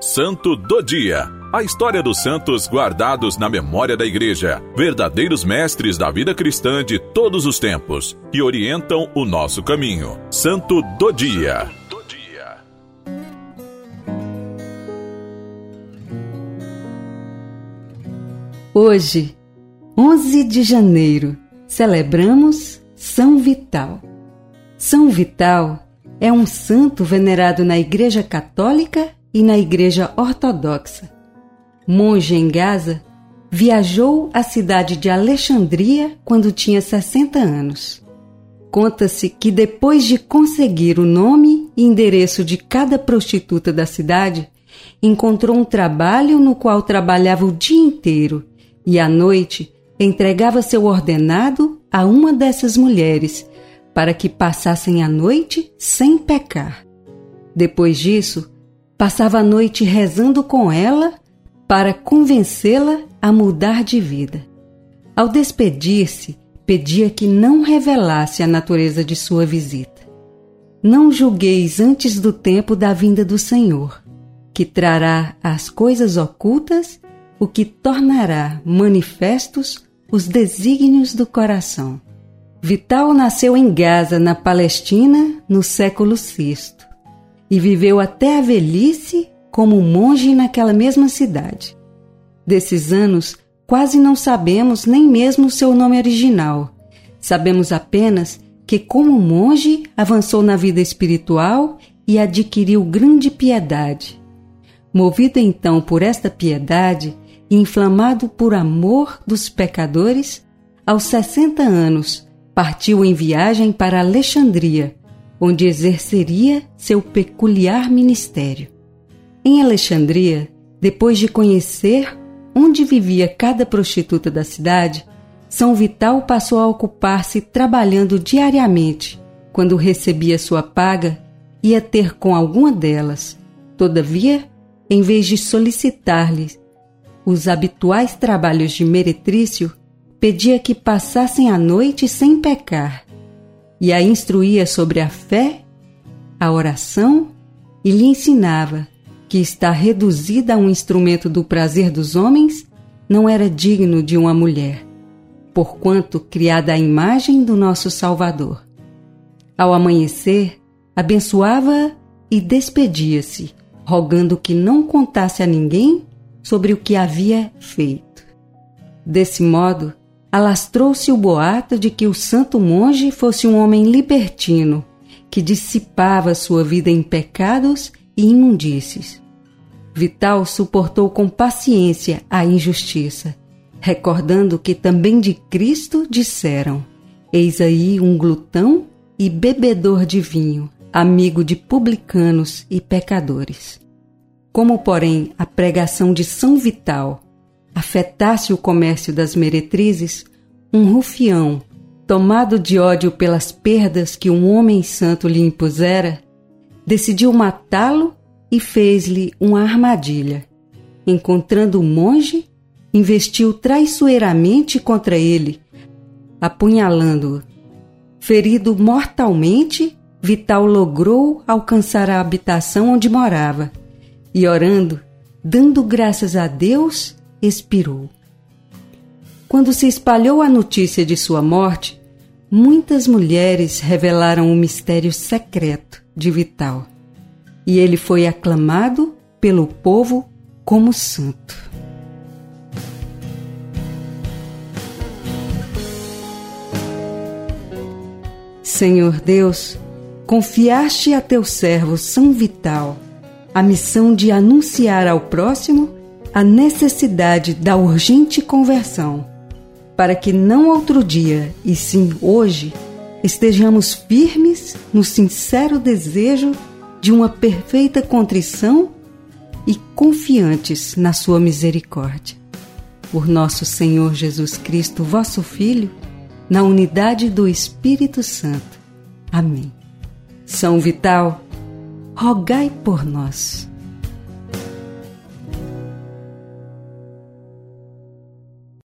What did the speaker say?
Santo do Dia. A história dos santos guardados na memória da Igreja, verdadeiros mestres da vida cristã de todos os tempos, que orientam o nosso caminho. Santo do Dia. Hoje, 11 de janeiro, celebramos São Vital. São Vital é um santo venerado na Igreja Católica e na Igreja Ortodoxa. Monge em Gaza, viajou à cidade de Alexandria quando tinha 60 anos. Conta-se que depois de conseguir o nome e endereço de cada prostituta da cidade, encontrou um trabalho no qual trabalhava o dia inteiro e à noite entregava seu ordenado a uma dessas mulheres para que passassem a noite sem pecar. Depois disso, passava a noite rezando com ela para convencê-la a mudar de vida. Ao despedir-se, pedia que não revelasse a natureza de sua visita. Não julgueis antes do tempo da vinda do Senhor, que trará às coisas ocultas o que tornará manifestos os desígnios do coração. Vital nasceu em Gaza, na Palestina, no século VI, e viveu até a velhice como monge naquela mesma cidade. Desses anos, quase não sabemos nem mesmo seu nome original. Sabemos apenas que, como monge, avançou na vida espiritual e adquiriu grande piedade. Movido então por esta piedade e inflamado por amor dos pecadores, aos 60 anos partiu em viagem para Alexandria, onde exerceria seu peculiar ministério. Em Alexandria, depois de conhecer onde vivia cada prostituta da cidade, São Vital passou a ocupar-se trabalhando diariamente. Quando recebia sua paga, ia ter com alguma delas. Todavia, em vez de solicitar-lhes os habituais trabalhos de meretrício, pedia que passassem a noite sem pecar e a instruía sobre a fé, a oração e lhe ensinava que estar reduzida a um instrumento do prazer dos homens não era digno de uma mulher, porquanto criada à imagem do nosso Salvador. Ao amanhecer, abençoava e despedia-se, rogando que não contasse a ninguém sobre o que havia feito. Desse modo, alastrou-se o boato de que o santo monge fosse um homem libertino, que dissipava sua vida em pecados e imundícies. Vital suportou com paciência a injustiça, recordando que também de Cristo disseram: Eis aí um glutão e bebedor de vinho, amigo de publicanos e pecadores. Como, porém, a pregação de São Vital afetasse o comércio das meretrizes, um rufião, tomado de ódio pelas perdas que um homem santo lhe impusera, decidiu matá-lo e fez-lhe uma armadilha. Encontrando o monge, investiu traiçoeiramente contra ele, apunhalando-o. Ferido mortalmente, Vital logrou alcançar a habitação onde morava e, orando, dando graças a Deus, expirou. Quando se espalhou a notícia de sua morte, muitas mulheres revelaram o mistério secreto de Vital e ele foi aclamado pelo povo como santo. Senhor Deus, confiaste a teu servo São Vital a missão de anunciar ao próximo a necessidade da urgente conversão, para que não outro dia, e sim hoje, estejamos firmes no sincero desejo de uma perfeita contrição e confiantes na Sua misericórdia. Por nosso Senhor Jesus Cristo, vosso Filho, na unidade do Espírito Santo. Amém. São Vital, rogai por nós.